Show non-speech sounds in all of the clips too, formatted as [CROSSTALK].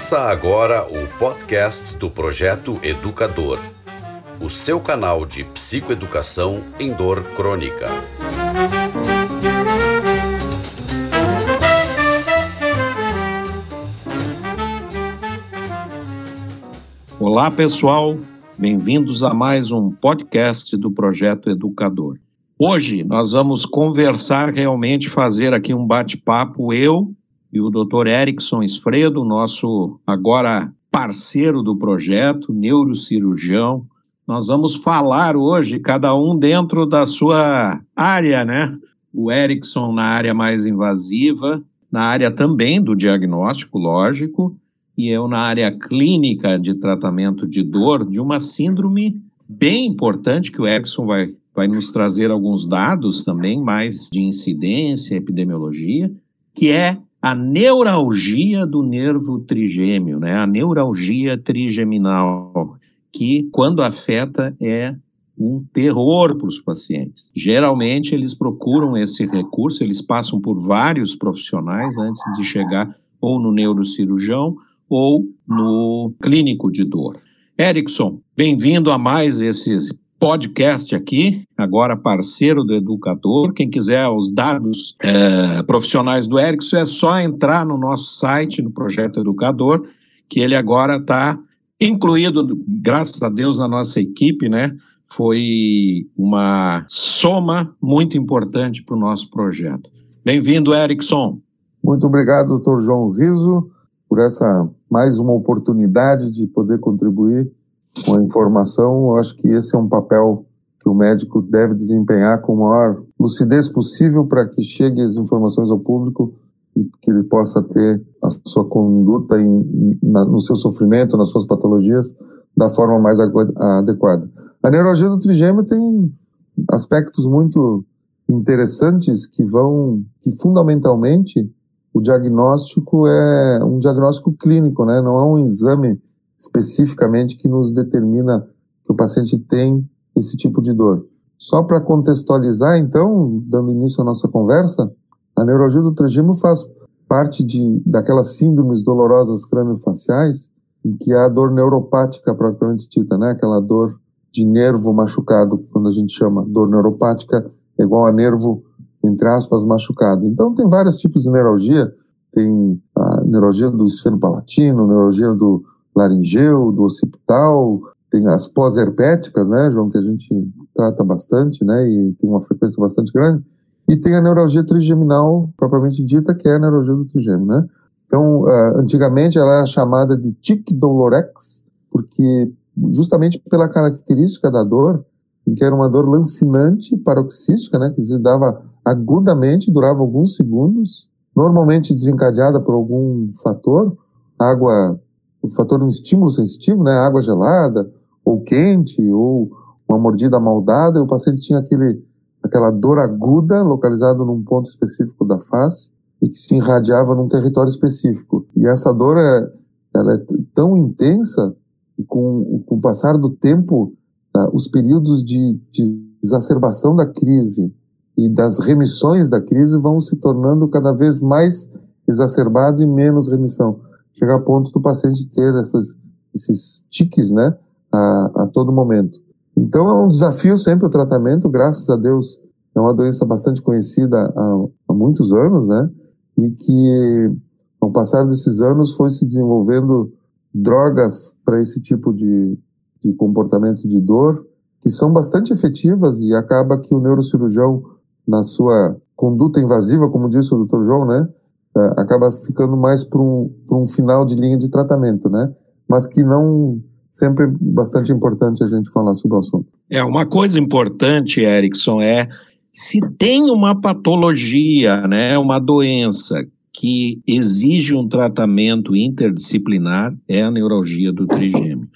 Começa agora o podcast do Projeto Educador, o seu canal de psicoeducação em dor crônica. Olá, pessoal. Bem-vindos a mais um podcast do Projeto Educador. Hoje nós vamos conversar realmente, fazer aqui um bate-papo, eu e o Dr. Erickson Esfredo, nosso agora parceiro do projeto, neurocirurgião. Nós vamos falar hoje, cada um dentro da sua área, né? O Erickson na área mais invasiva, na área também do diagnóstico, lógico, e eu na área clínica de tratamento de dor de uma síndrome bem importante que o Erickson vai, vai nos trazer alguns dados também, mais de incidência, epidemiologia, que é a neuralgia do nervo trigêmeo, né? A neuralgia trigeminal, que quando afeta é um terror para os pacientes. Geralmente eles procuram esse recurso, eles passam por vários profissionais antes de chegar ou no neurocirurgião ou no clínico de dor. Erickson, bem-vindo a mais esse podcast aqui, agora parceiro do Educador. Quem quiser os dados é, profissionais do Erickson, é só entrar no nosso site, no Projeto Educador, que ele agora está incluído, graças a Deus, na nossa equipe, né? Foi uma soma muito importante para o nosso projeto. Bem-vindo, Erickson. Muito obrigado, doutor João Riso, por essa mais uma oportunidade de poder contribuir com a informação, eu acho que esse é um papel que o médico deve desempenhar com a maior lucidez possível para que chegue as informações ao público e que ele possa ter a sua conduta em, na, no seu sofrimento, nas suas patologias, da forma mais adequada. A neurologia do trigêmeo tem aspectos muito interessantes que vão, que fundamentalmente o diagnóstico é um diagnóstico clínico, né? Não é um exame especificamente que nos determina que o paciente tem esse tipo de dor. Só para contextualizar, então, dando início à nossa conversa, a neurologia do trigêmeo faz parte de, daquelas síndromes dolorosas craniofaciais em que há dor neuropática propriamente dita, né? Aquela dor de nervo machucado, quando a gente chama dor neuropática, é igual a nervo, entre aspas, machucado. Então, tem vários tipos de neuralgia. Tem a neuralgia do esfenopalatino, neuralgia do laringeu, do occipital, tem as pós-herpéticas, né, João, que a gente trata bastante, né, e tem uma frequência bastante grande, e tem a neuralgia trigeminal, propriamente dita, que é a neuralgia do trigêmeo, né. Então, uh, antigamente ela era chamada de tic dolorex, porque justamente pela característica da dor, que era uma dor lancinante paroxística, né, que se dava agudamente, durava alguns segundos, normalmente desencadeada por algum fator, água o fator um estímulo sensitivo, né, água gelada, ou quente, ou uma mordida mal dada, e o paciente tinha aquele, aquela dor aguda localizada num ponto específico da face e que se irradiava num território específico. E essa dor é, ela é tão intensa e com, com o passar do tempo, uh, os períodos de, de exacerbação da crise e das remissões da crise vão se tornando cada vez mais exacerbado e menos remissão chegar a ponto do paciente ter essas, esses tiques, né, a, a todo momento. Então é um desafio sempre o tratamento, graças a Deus é uma doença bastante conhecida há, há muitos anos, né, e que ao passar desses anos foi se desenvolvendo drogas para esse tipo de, de comportamento de dor que são bastante efetivas e acaba que o neurocirurgião na sua conduta invasiva, como disse o Dr. João, né, acaba ficando mais para um, um final de linha de tratamento, né? Mas que não sempre bastante importante a gente falar sobre o assunto. É, uma coisa importante, Erickson, é se tem uma patologia, né, uma doença que exige um tratamento interdisciplinar, é a neuralgia do trigêmeo.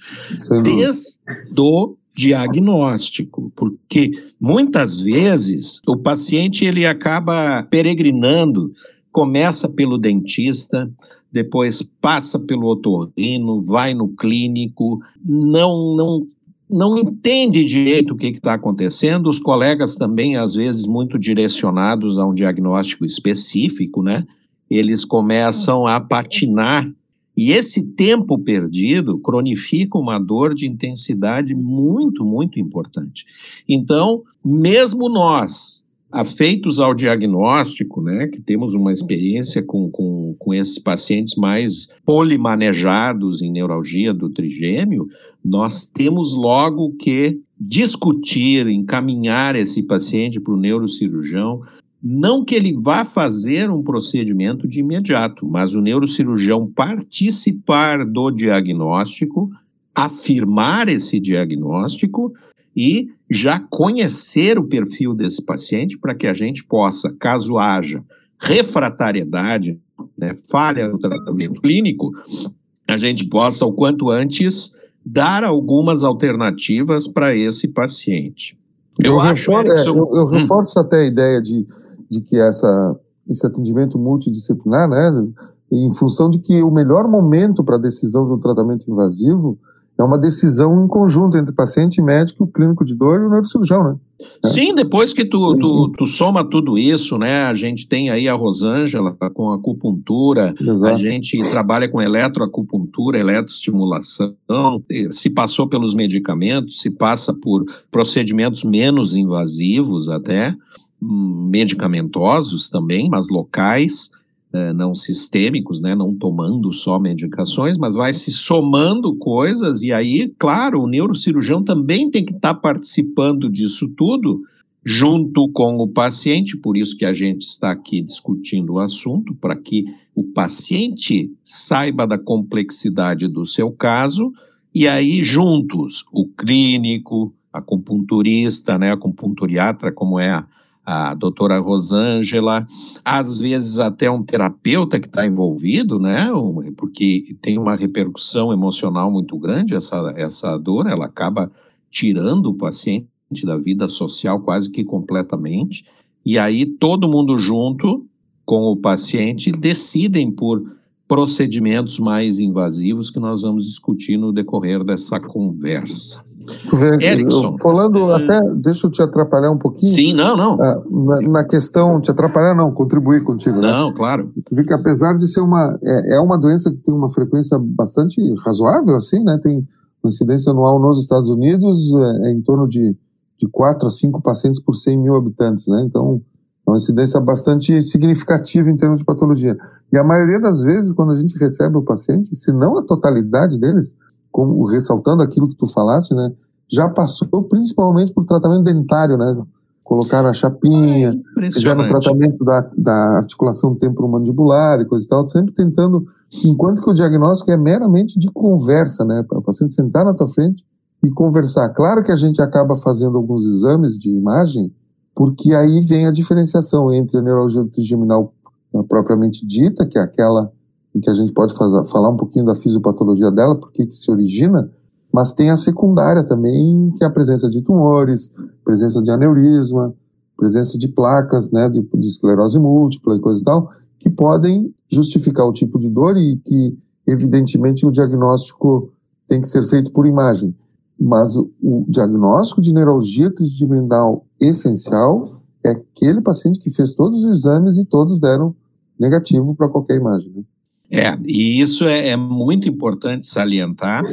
Desde o diagnóstico, porque muitas vezes o paciente ele acaba peregrinando começa pelo dentista, depois passa pelo otorrino, vai no clínico, não não não entende direito o que está acontecendo, os colegas também, às vezes, muito direcionados a um diagnóstico específico, né? Eles começam a patinar E esse tempo perdido cronifica uma dor de intensidade muito, muito importante. Então, mesmo nós, afeitos ao diagnóstico, né, que temos uma experiência com, com, com esses pacientes mais polimanejados em neuralgia do trigêmeo, nós temos logo que discutir, encaminhar esse paciente para o neurocirurgião, não que ele vá fazer um procedimento de imediato, mas o neurocirurgião participar do diagnóstico, afirmar esse diagnóstico e já conhecer o perfil desse paciente para que a gente possa, caso haja refratariedade, né, falha no tratamento clínico, a gente possa, o quanto antes, dar algumas alternativas para esse paciente. Eu, eu reforço, é, eu, eu hum. reforço até a ideia de de que essa, esse atendimento multidisciplinar, né, em função de que o melhor momento para a decisão de um tratamento invasivo é uma decisão em conjunto entre paciente, médico, o clínico de dor e o neurocirurgião, né? Sim, depois que tu, tu, tu, soma tudo isso, né? A gente tem aí a Rosângela com acupuntura, Exato. a gente trabalha com eletroacupuntura, eletroestimulação, se passou pelos medicamentos, se passa por procedimentos menos invasivos até, medicamentosos também, mas locais, não sistêmicos, né, não tomando só medicações, mas vai se somando coisas, e aí, claro, o neurocirurgião também tem que estar tá participando disso tudo, junto com o paciente, por isso que a gente está aqui discutindo o assunto, para que o paciente saiba da complexidade do seu caso, e aí, juntos, o clínico, acupunturista, né, acupunturiatra, como é a a doutora Rosângela, às vezes até um terapeuta que está envolvido, né? Porque tem uma repercussão emocional muito grande essa, essa dor, ela acaba tirando o paciente da vida social quase que completamente. E aí todo mundo junto com o paciente decidem por procedimentos mais invasivos que nós vamos discutir no decorrer dessa conversa. Erickson. Falando hum. até, deixa eu te atrapalhar um pouquinho. Sim, não, não. Ah, na, na, questão, te atrapalhar não, contribuir contigo. Né? Não, né? claro. Vê que apesar de ser uma, é, é, uma doença que tem uma frequência bastante razoável, assim, né? Tem uma incidência anual nos Estados Unidos é, é em torno de, de 4 a 5 pacientes por 100 mil habitantes, né? Então, é uma incidência bastante significativa em termos de patologia. E a maioria das vezes, quando a gente recebe o paciente, se não a totalidade deles, como ressaltando aquilo que tu falaste, né? Já passou principalmente por tratamento dentário, né? Colocaram a chapinha, é fizeram o tratamento da, da articulação temporomandibular e coisa e tal, sempre tentando, enquanto que o diagnóstico é meramente de conversa, né? O paciente sentar na tua frente e conversar. Claro que a gente acaba fazendo alguns exames de imagem, porque aí vem a diferenciação entre a neurologia trigeminal propriamente dita, que é aquela em que a gente pode fazer, falar um pouquinho da fisiopatologia dela, por que se origina, mas tem a secundária também, que é a presença de tumores, presença de aneurisma, presença de placas, né, de, de esclerose múltipla e coisa e tal, que podem justificar o tipo de dor e que, evidentemente, o diagnóstico tem que ser feito por imagem. Mas o diagnóstico de neuralgia trigeminal essencial é aquele paciente que fez todos os exames e todos deram negativo para qualquer imagem. Né? É, e isso é, é muito importante salientar,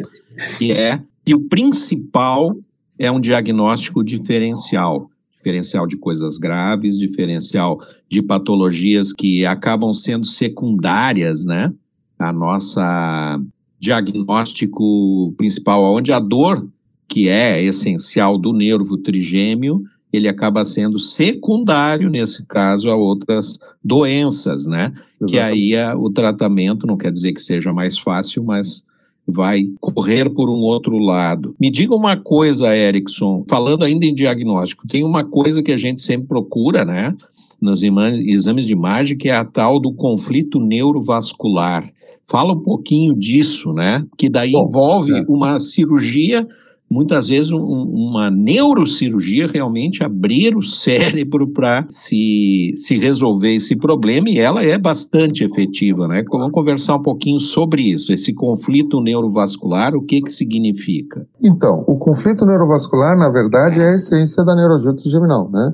que é que o principal é um diagnóstico diferencial diferencial de coisas graves, diferencial de patologias que acabam sendo secundárias, né? A nossa diagnóstico principal, onde a dor, que é essencial do nervo trigêmeo, ele acaba sendo secundário, nesse caso, a outras doenças, né? Exatamente. Que aí a, o tratamento não quer dizer que seja mais fácil, mas vai correr por um outro lado. Me diga uma coisa, Erickson, falando ainda em diagnóstico, tem uma coisa que a gente sempre procura, né? Nos exames de imagem, que é a tal do conflito neurovascular. Fala um pouquinho disso, né? Que daí Bom, envolve é. uma cirurgia muitas vezes um, uma neurocirurgia realmente abrir o cérebro para se, se resolver esse problema e ela é bastante efetiva, né? Vamos conversar um pouquinho sobre isso, esse conflito neurovascular, o que que significa? Então, o conflito neurovascular, na verdade, é a essência da neurologia trigeminal, né?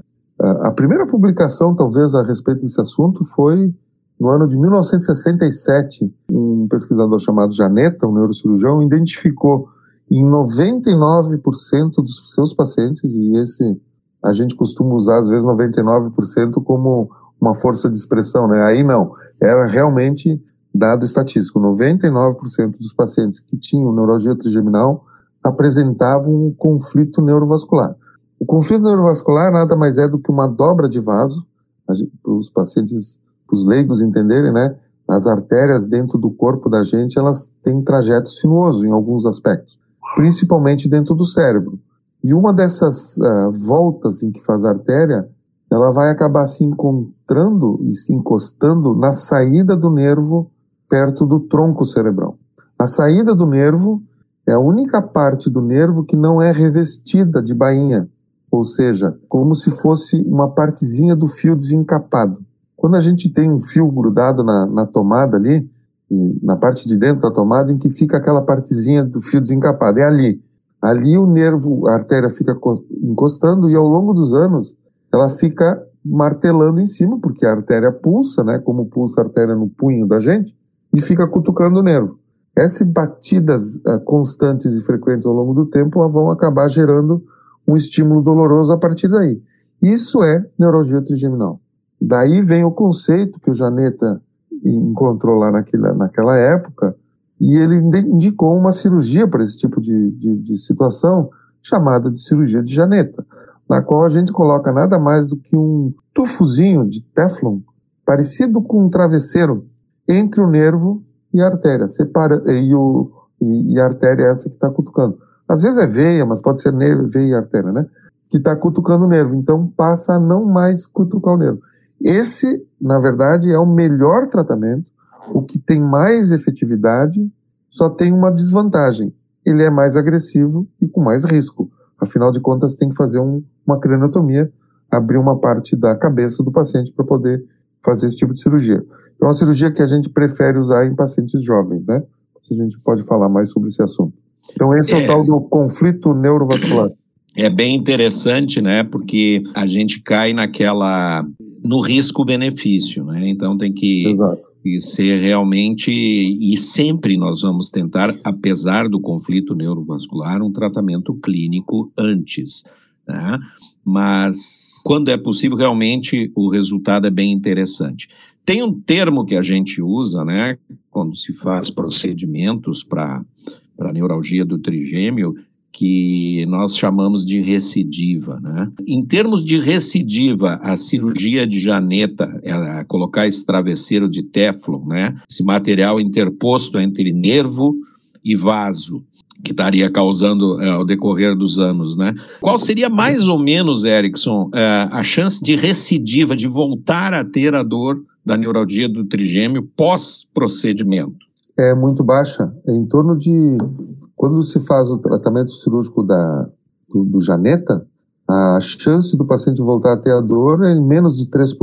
A primeira publicação, talvez, a respeito desse assunto foi no ano de 1967, um um pesquisador chamado Janeta, um neurocirurgião, identificou em 99% dos seus pacientes, e esse a gente costuma usar às vezes 99% como uma força de expressão, né? Aí não, era realmente dado estatístico, 99% dos pacientes que tinham neurologia trigeminal apresentavam um conflito neurovascular. O conflito neurovascular nada mais é do que uma dobra de vaso, para os pacientes, para os leigos entenderem, né? As artérias dentro do corpo da gente, elas têm trajeto sinuoso em alguns aspectos, principalmente dentro do cérebro. E uma dessas uh, voltas em que faz a artéria, ela vai acabar se encontrando e se encostando na saída do nervo perto do tronco cerebral. A saída do nervo é a única parte do nervo que não é revestida de bainha, ou seja, como se fosse uma partezinha do fio desencapado. Quando a gente tem um fio grudado na, na tomada ali, na parte de dentro da tomada, em que fica aquela partezinha do fio desencapado, é ali. Ali o nervo, a artéria fica encostando e ao longo dos anos ela fica martelando em cima, porque a artéria pulsa, né, como pulsa a artéria no punho da gente, e fica cutucando o nervo. Essas batidas uh, constantes e frequentes ao longo do tempo vão acabar gerando um estímulo doloroso a partir daí. Isso é neurologia trigeminal. Daí vem o conceito que o Janeta encontrou lá naquela, naquela época, e ele indicou uma cirurgia para esse tipo de, de, de situação, chamada de cirurgia de Janeta, na qual a gente coloca nada mais do que um tufozinho de Teflon, parecido com um travesseiro, entre o nervo e a artéria, separa, e, o, e, e a artéria é essa que está cutucando. Às vezes é veia, mas pode ser nervo, veia e artéria, né? Que está cutucando o nervo. Então passa a não mais cutucar o nervo. Esse, na verdade, é o melhor tratamento, o que tem mais efetividade, só tem uma desvantagem. Ele é mais agressivo e com mais risco. Afinal de contas, tem que fazer um, uma craniotomia, abrir uma parte da cabeça do paciente para poder fazer esse tipo de cirurgia. Então, é uma cirurgia que a gente prefere usar em pacientes jovens, né? A gente pode falar mais sobre esse assunto. Então, esse é, é o tal do conflito neurovascular. É bem interessante, né? Porque a gente cai naquela. No risco-benefício, né? Então tem que. Exato. Ser realmente, e sempre nós vamos tentar, apesar do conflito neurovascular, um tratamento clínico antes. Né? Mas quando é possível, realmente o resultado é bem interessante. Tem um termo que a gente usa, né, quando se faz procedimentos para neuralgia do trigêmeo, que nós chamamos de recidiva. Né? Em termos de recidiva, a cirurgia de janeta, é colocar esse travesseiro de Teflon, né? esse material interposto entre nervo e vaso, que estaria causando é, ao decorrer dos anos, né? Qual seria mais ou menos, Erickson, é, a chance de recidiva, de voltar a ter a dor da neuralgia do trigêmeo pós-procedimento? É muito baixa, é em torno de quando se faz o tratamento cirúrgico da, do, do janeta, a chance do paciente voltar a ter a dor é em menos de 3%.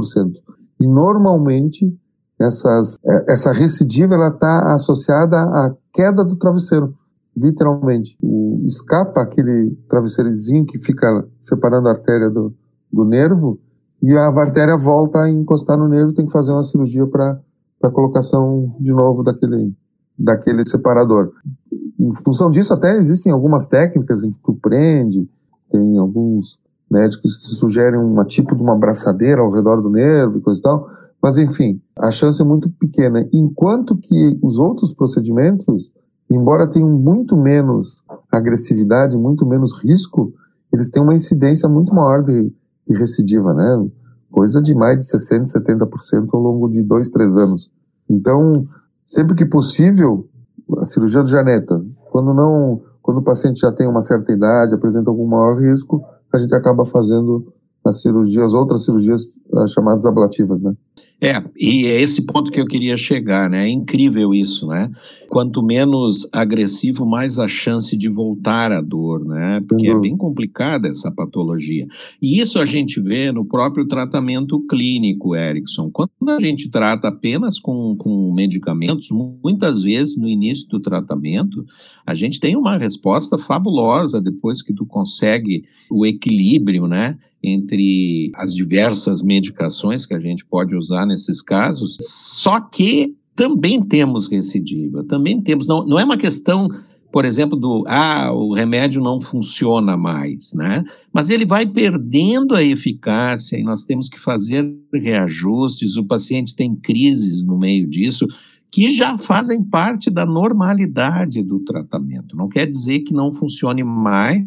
E normalmente essas, é, essa recidiva ela está associada à queda do travesseiro, literalmente. O, escapa aquele travesseirozinho que fica separando a artéria do, do nervo e a artéria volta a encostar no nervo, tem que fazer uma cirurgia para colocação de novo daquele, daquele separador em função disso, até existem algumas técnicas em que tu prende, tem alguns médicos que sugerem um tipo de uma braçadeira ao redor do nervo e coisa e tal, mas enfim, a chance é muito pequena. Enquanto que os outros procedimentos, embora tenham muito menos agressividade, muito menos risco, eles têm uma incidência muito maior de, de recidiva, né? Coisa de mais de 60%, 70% ao longo de dois, três anos. Então, sempre que possível, a cirurgia do Janeta, quando não, quando o paciente já tem uma certa idade, apresenta algum maior risco, a gente acaba fazendo as cirurgias, outras cirurgias uh, chamadas ablativas, né? É, e é esse ponto que eu queria chegar, né? É incrível isso, né? Quanto menos agressivo, mais a chance de voltar a dor, né? Porque uhum. é bem complicada essa patologia. E isso a gente vê no próprio tratamento clínico, Erickson. Quando a gente trata apenas com, com medicamentos, muitas vezes no início do tratamento, a gente tem uma resposta fabulosa depois que tu consegue o equilíbrio, né? Entre as diversas medicações que a gente pode usar nesses casos, só que também temos recidiva, também temos. Não, não é uma questão, por exemplo, do ah, o remédio não funciona mais, né? Mas ele vai perdendo a eficácia e nós temos que fazer reajustes. O paciente tem crises no meio disso que já fazem parte da normalidade do tratamento. Não quer dizer que não funcione mais,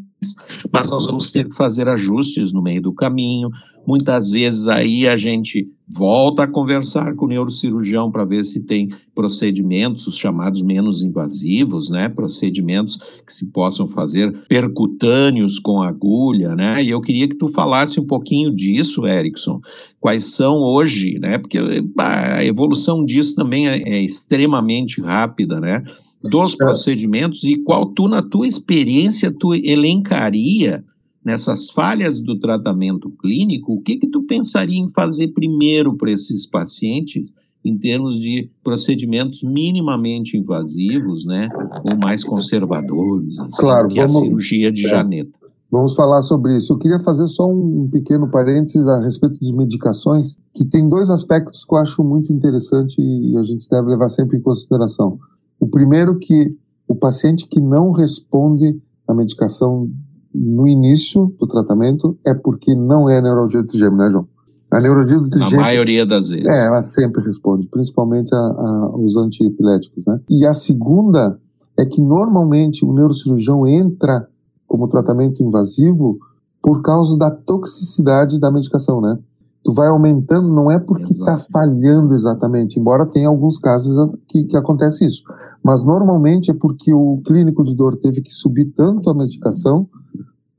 mas nós vamos ter que fazer ajustes no meio do caminho. Muitas vezes aí a gente volta a conversar com o neurocirurgião para ver se tem procedimentos os chamados menos invasivos, né? Procedimentos que se possam fazer percutâneos com agulha, né? E eu queria que tu falasse um pouquinho disso, Erickson. Quais são hoje, né? Porque a evolução disso também é, é extremamente rápida, né? Dos é. procedimentos e qual tu, na tua experiência, tu elencaria nessas falhas do tratamento clínico, o que que tu pensaria em fazer primeiro para esses pacientes em termos de procedimentos minimamente invasivos, né, ou mais conservadores, assim, claro, que vamos, a cirurgia de é, janeta. Vamos falar sobre isso. Eu queria fazer só um pequeno parênteses a respeito de medicações, que tem dois aspectos que eu acho muito interessante e a gente deve levar sempre em consideração. O primeiro que o paciente que não responde à medicação no início do tratamento é porque não é neuralgia do trigêmeo, né, João? A neuralgia do trigêmeo... A maioria das vezes. É, ela sempre responde, principalmente a, a, os antiepiléticos, né? E a segunda é que normalmente o neurocirurgião entra como tratamento invasivo por causa da toxicidade da medicação, né? Tu vai aumentando, não é porque está falhando exatamente, embora tenha alguns casos que, que acontece isso. Mas normalmente é porque o clínico de dor teve que subir tanto a medicação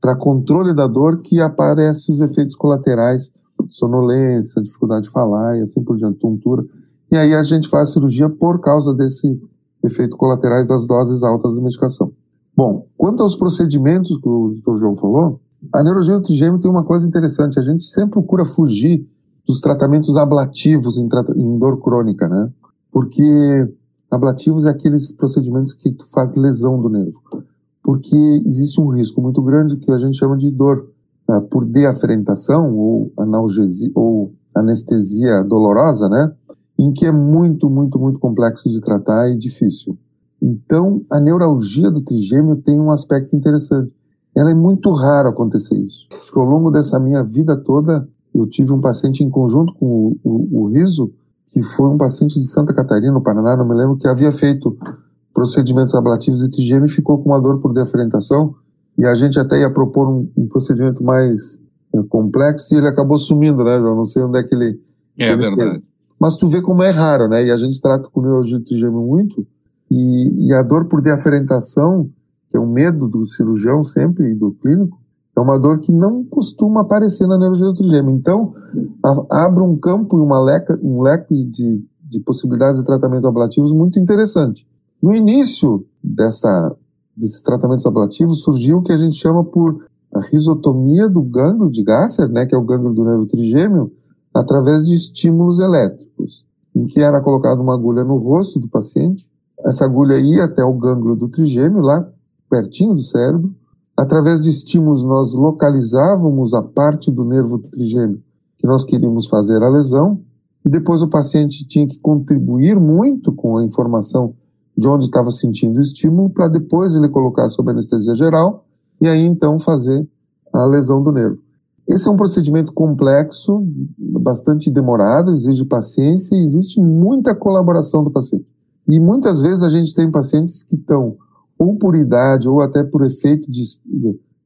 para controle da dor que aparecem os efeitos colaterais, sonolência, dificuldade de falar e assim por diante, tontura. E aí a gente faz a cirurgia por causa desse efeito colaterais das doses altas da medicação. Bom, quanto aos procedimentos que o Dr. João falou, a trigêmeo tem uma coisa interessante, a gente sempre procura fugir dos tratamentos ablativos em, em dor crônica, né? Porque ablativos é aqueles procedimentos que tu faz lesão do nervo porque existe um risco muito grande que a gente chama de dor uh, por deaferentação ou analgesia ou anestesia dolorosa, né? Em que é muito, muito, muito complexo de tratar e difícil. Então, a neuralgia do trigêmeo tem um aspecto interessante. Ela é muito raro acontecer isso. Acho que ao longo dessa minha vida toda, eu tive um paciente em conjunto com o, o, o Riso, que foi um paciente de Santa Catarina, no Paraná, não me lembro, que havia feito procedimentos ablativos de TGM ficou com uma dor por deferentação e a gente até ia propor um, um procedimento mais é, complexo e ele acabou sumindo, né, João? Não sei onde é que ele... É ele verdade. Mas tu vê como é raro, né? E a gente trata com neurologia de TGM muito e, e a dor por deferentação, que é um medo do cirurgião sempre e do clínico, é uma dor que não costuma aparecer na neurologia do trigêmeo. Então, a, abre um campo e uma leca, um leque de, de possibilidades de tratamento ablativos muito interessante. No início dessa, desses tratamentos ablativos surgiu o que a gente chama por a risotomia do gânglio de Gasser, né, que é o gânglio do nervo trigêmeo, através de estímulos elétricos, em que era colocada uma agulha no rosto do paciente, essa agulha ia até o gânglio do trigêmeo, lá pertinho do cérebro, através de estímulos nós localizávamos a parte do nervo trigêmeo que nós queríamos fazer a lesão, e depois o paciente tinha que contribuir muito com a informação de onde estava sentindo o estímulo, para depois ele colocar sob anestesia geral e aí então fazer a lesão do nervo. Esse é um procedimento complexo, bastante demorado, exige paciência e existe muita colaboração do paciente. E muitas vezes a gente tem pacientes que estão, ou por idade, ou até por efeito de,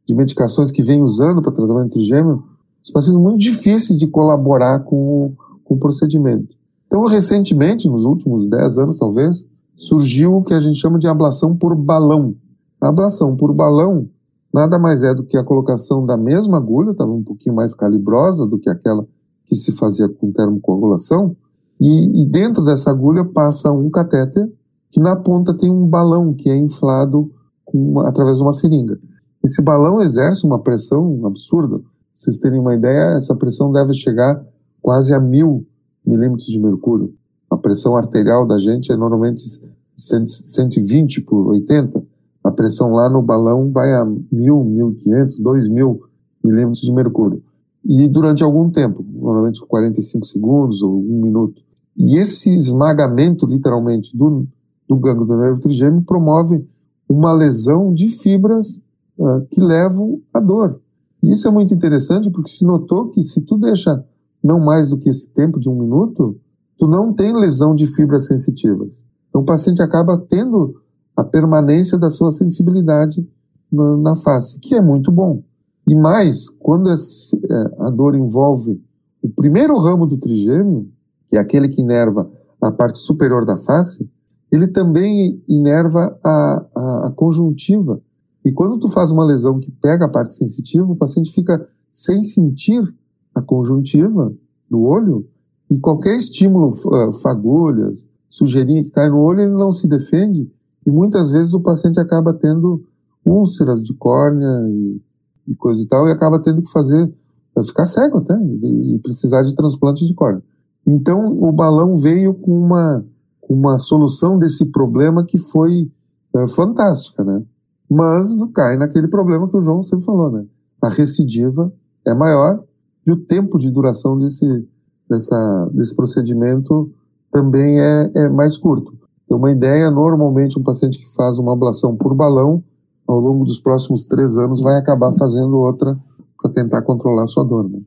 de medicações que vem usando para tratamento trigêmeo, os pacientes muito difíceis de colaborar com o, com o procedimento. Então, recentemente, nos últimos 10 anos talvez, surgiu o que a gente chama de ablação por balão. A ablação por balão nada mais é do que a colocação da mesma agulha, estava um pouquinho mais calibrosa do que aquela que se fazia com termocoagulação, e, e dentro dessa agulha passa um catéter que na ponta tem um balão que é inflado uma, através de uma seringa. Esse balão exerce uma pressão absurda. Pra vocês terem uma ideia, essa pressão deve chegar quase a mil milímetros de mercúrio. A pressão arterial da gente é normalmente 120 por 80. A pressão lá no balão vai a 1.000, 1.500, 2.000 milímetros de mercúrio. E durante algum tempo, normalmente 45 segundos ou um minuto. E esse esmagamento, literalmente, do, do gânglio do nervo trigêmeo promove uma lesão de fibras uh, que levam à dor. E isso é muito interessante porque se notou que se tu deixa não mais do que esse tempo de um minuto, tu não tem lesão de fibras sensitivas. Então o paciente acaba tendo a permanência da sua sensibilidade na, na face, que é muito bom. E mais, quando é, a dor envolve o primeiro ramo do trigêmeo, que é aquele que inerva a parte superior da face, ele também inerva a, a, a conjuntiva. E quando tu faz uma lesão que pega a parte sensitiva, o paciente fica sem sentir a conjuntiva do olho, e qualquer estímulo, uh, fagulhas, sujeirinha que cai no olho, ele não se defende, e muitas vezes o paciente acaba tendo úlceras de córnea e, e coisa e tal, e acaba tendo que fazer, ficar cego até, e, e precisar de transplante de córnea. Então, o balão veio com uma, uma solução desse problema que foi é, fantástica, né? Mas cai naquele problema que o João sempre falou, né? A recidiva é maior e o tempo de duração desse, dessa, desse procedimento também é, é mais curto. Tem uma ideia, normalmente um paciente que faz uma ablação por balão, ao longo dos próximos três anos vai acabar fazendo outra para tentar controlar a sua dor. Né?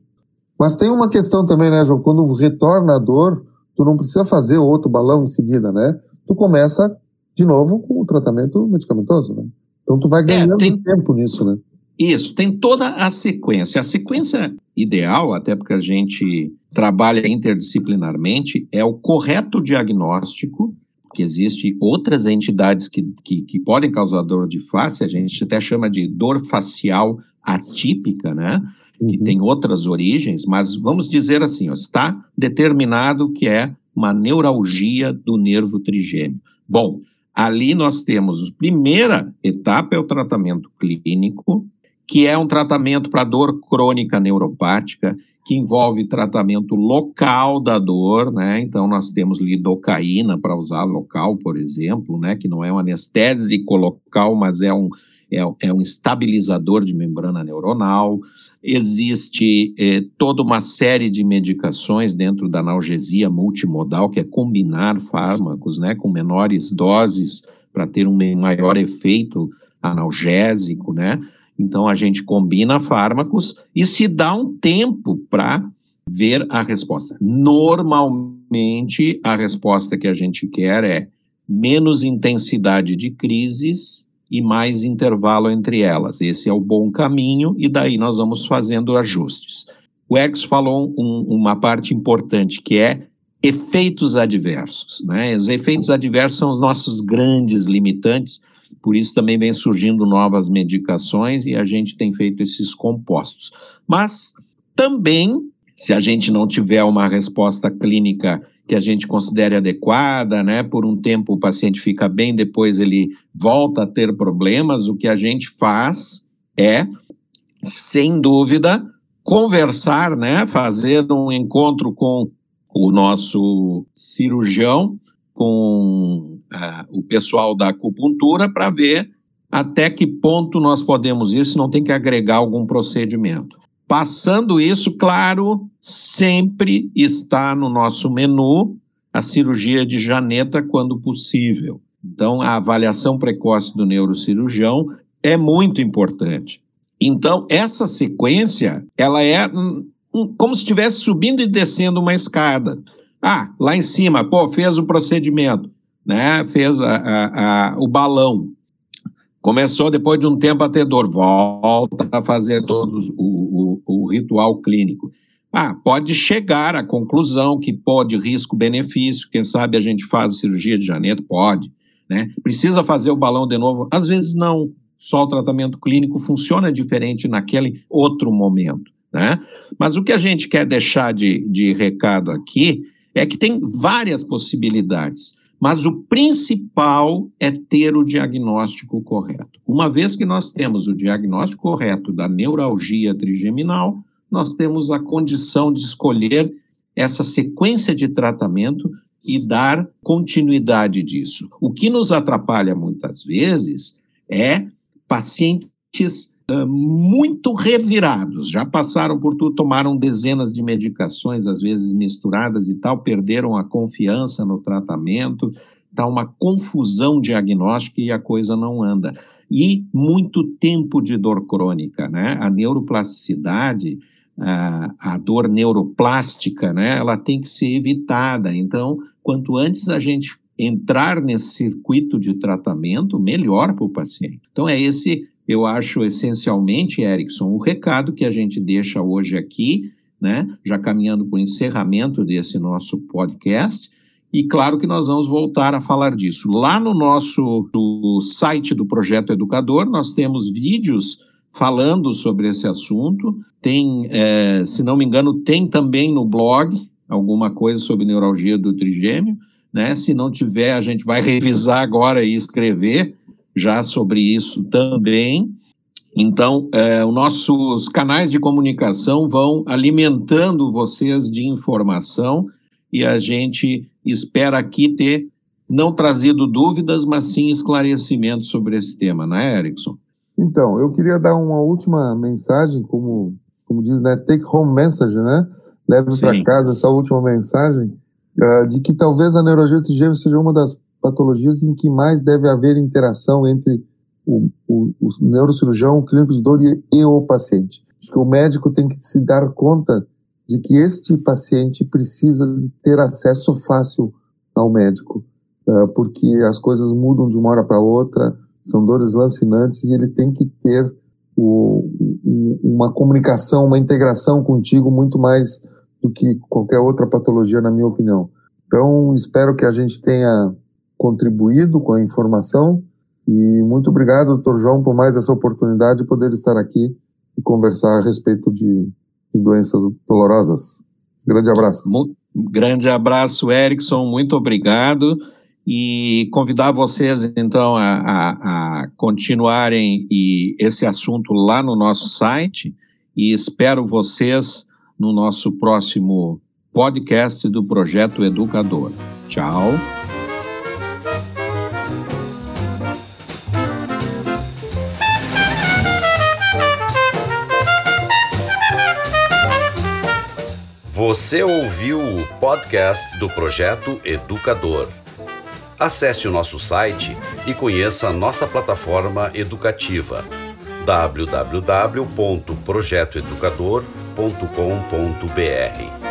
Mas tem uma questão também, né, João? Quando retorna a dor, tu não precisa fazer outro balão em seguida, né? Tu começa de novo com o tratamento medicamentoso, né? Então tu vai é, ganhando é, tem... tempo nisso, né? Isso, tem toda a sequência. A sequência ideal, até porque a gente trabalha interdisciplinarmente, é o correto diagnóstico, que existe outras entidades que, que, que podem causar dor de face, a gente até chama de dor facial atípica, né? que uhum. tem outras origens, mas vamos dizer assim, ó, está determinado que é uma neuralgia do nervo trigêmeo. Bom, ali nós temos, a primeira etapa é o tratamento clínico, que é um tratamento para dor crônica neuropática, que envolve tratamento local da dor, né? Então nós temos lidocaína para usar local, por exemplo, né? Que não é um anestésico local, mas é um é, é um estabilizador de membrana neuronal, existe é, toda uma série de medicações dentro da analgesia multimodal, que é combinar fármacos né, com menores doses para ter um maior efeito analgésico, né? Então a gente combina fármacos e se dá um tempo para ver a resposta. Normalmente a resposta que a gente quer é menos intensidade de crises e mais intervalo entre elas. Esse é o bom caminho, e daí nós vamos fazendo ajustes. O Ex falou um, uma parte importante, que é efeitos adversos. Né? Os efeitos adversos são os nossos grandes limitantes, por isso também vem surgindo novas medicações e a gente tem feito esses compostos. Mas também, se a gente não tiver uma resposta clínica que a gente considere adequada, né? Por um tempo o paciente fica bem, depois ele volta a ter problemas. O que a gente faz é, sem dúvida, conversar, né? Fazer um encontro com o nosso cirurgião, com uh, o pessoal da acupuntura, para ver até que ponto nós podemos ir, se não tem que agregar algum procedimento. Passando isso, claro, sempre está no nosso menu a cirurgia de janeta quando possível. Então, a avaliação precoce do neurocirurgião é muito importante. Então, essa sequência, ela é como se estivesse subindo e descendo uma escada. Ah, lá em cima, pô, fez o procedimento, né? Fez a, a, a, o balão. Começou depois de um tempo a ter dor, volta a fazer todo o, o, o ritual clínico. Ah, pode chegar à conclusão que pode risco-benefício, quem sabe a gente faz a cirurgia de janeiro, pode, né? Precisa fazer o balão de novo? Às vezes não, só o tratamento clínico funciona diferente naquele outro momento, né? Mas o que a gente quer deixar de, de recado aqui é que tem várias possibilidades. Mas o principal é ter o diagnóstico correto. Uma vez que nós temos o diagnóstico correto da neuralgia trigeminal, nós temos a condição de escolher essa sequência de tratamento e dar continuidade disso. O que nos atrapalha muitas vezes é pacientes muito revirados, já passaram por tudo, tomaram dezenas de medicações, às vezes misturadas e tal, perderam a confiança no tratamento, está uma confusão diagnóstica e a coisa não anda. E muito tempo de dor crônica, né? A neuroplasticidade, a, a dor neuroplástica, né? Ela tem que ser evitada. Então, quanto antes a gente entrar nesse circuito de tratamento, melhor para o paciente. Então, é esse, eu acho, essencialmente, Erickson, o recado que a gente deixa hoje aqui, né? Já caminhando para o encerramento desse nosso podcast e claro que nós vamos voltar a falar disso. Lá no nosso do site do Projeto Educador, nós temos vídeos falando sobre esse assunto. Tem, é, se não me engano, tem também no blog alguma coisa sobre neuralgia do trigêmeo. Né? Se não tiver, a gente vai [LAUGHS] revisar agora e escrever já sobre isso também. Então, é, os nossos canais de comunicação vão alimentando vocês de informação e a gente espera aqui ter não trazido dúvidas, mas sim esclarecimentos sobre esse tema, não é, Erickson? Então, eu queria dar uma última mensagem, como, como diz, né, take home message, né? Leve para casa essa última mensagem, uh, de que talvez a neurologia gêmeos seja uma das patologias em que mais deve haver interação entre o, o, o neurocirurgião, o clínico de dor e, e o paciente. Acho que o médico tem que se dar conta de que este paciente precisa de ter acesso fácil ao médico, uh, porque as coisas mudam de uma hora para outra, são dores lancinantes e ele tem que ter o, uma comunicação, uma integração contigo muito mais do que qualquer outra patologia, na minha opinião. Então, espero que a gente tenha contribuído com a informação e muito obrigado, doutor João, por mais essa oportunidade de poder estar aqui e conversar a respeito de e doenças dolorosas. Grande abraço. grande abraço, Erickson, muito obrigado. E convidar vocês, então, a, a, a continuarem e esse assunto lá no nosso site. E espero vocês no nosso próximo podcast do Projeto Educador. Tchau. Você ouviu o podcast do Projeto Educador. Acesse o nosso site e conheça nossa plataforma educativa www.projetoeducador.com.br.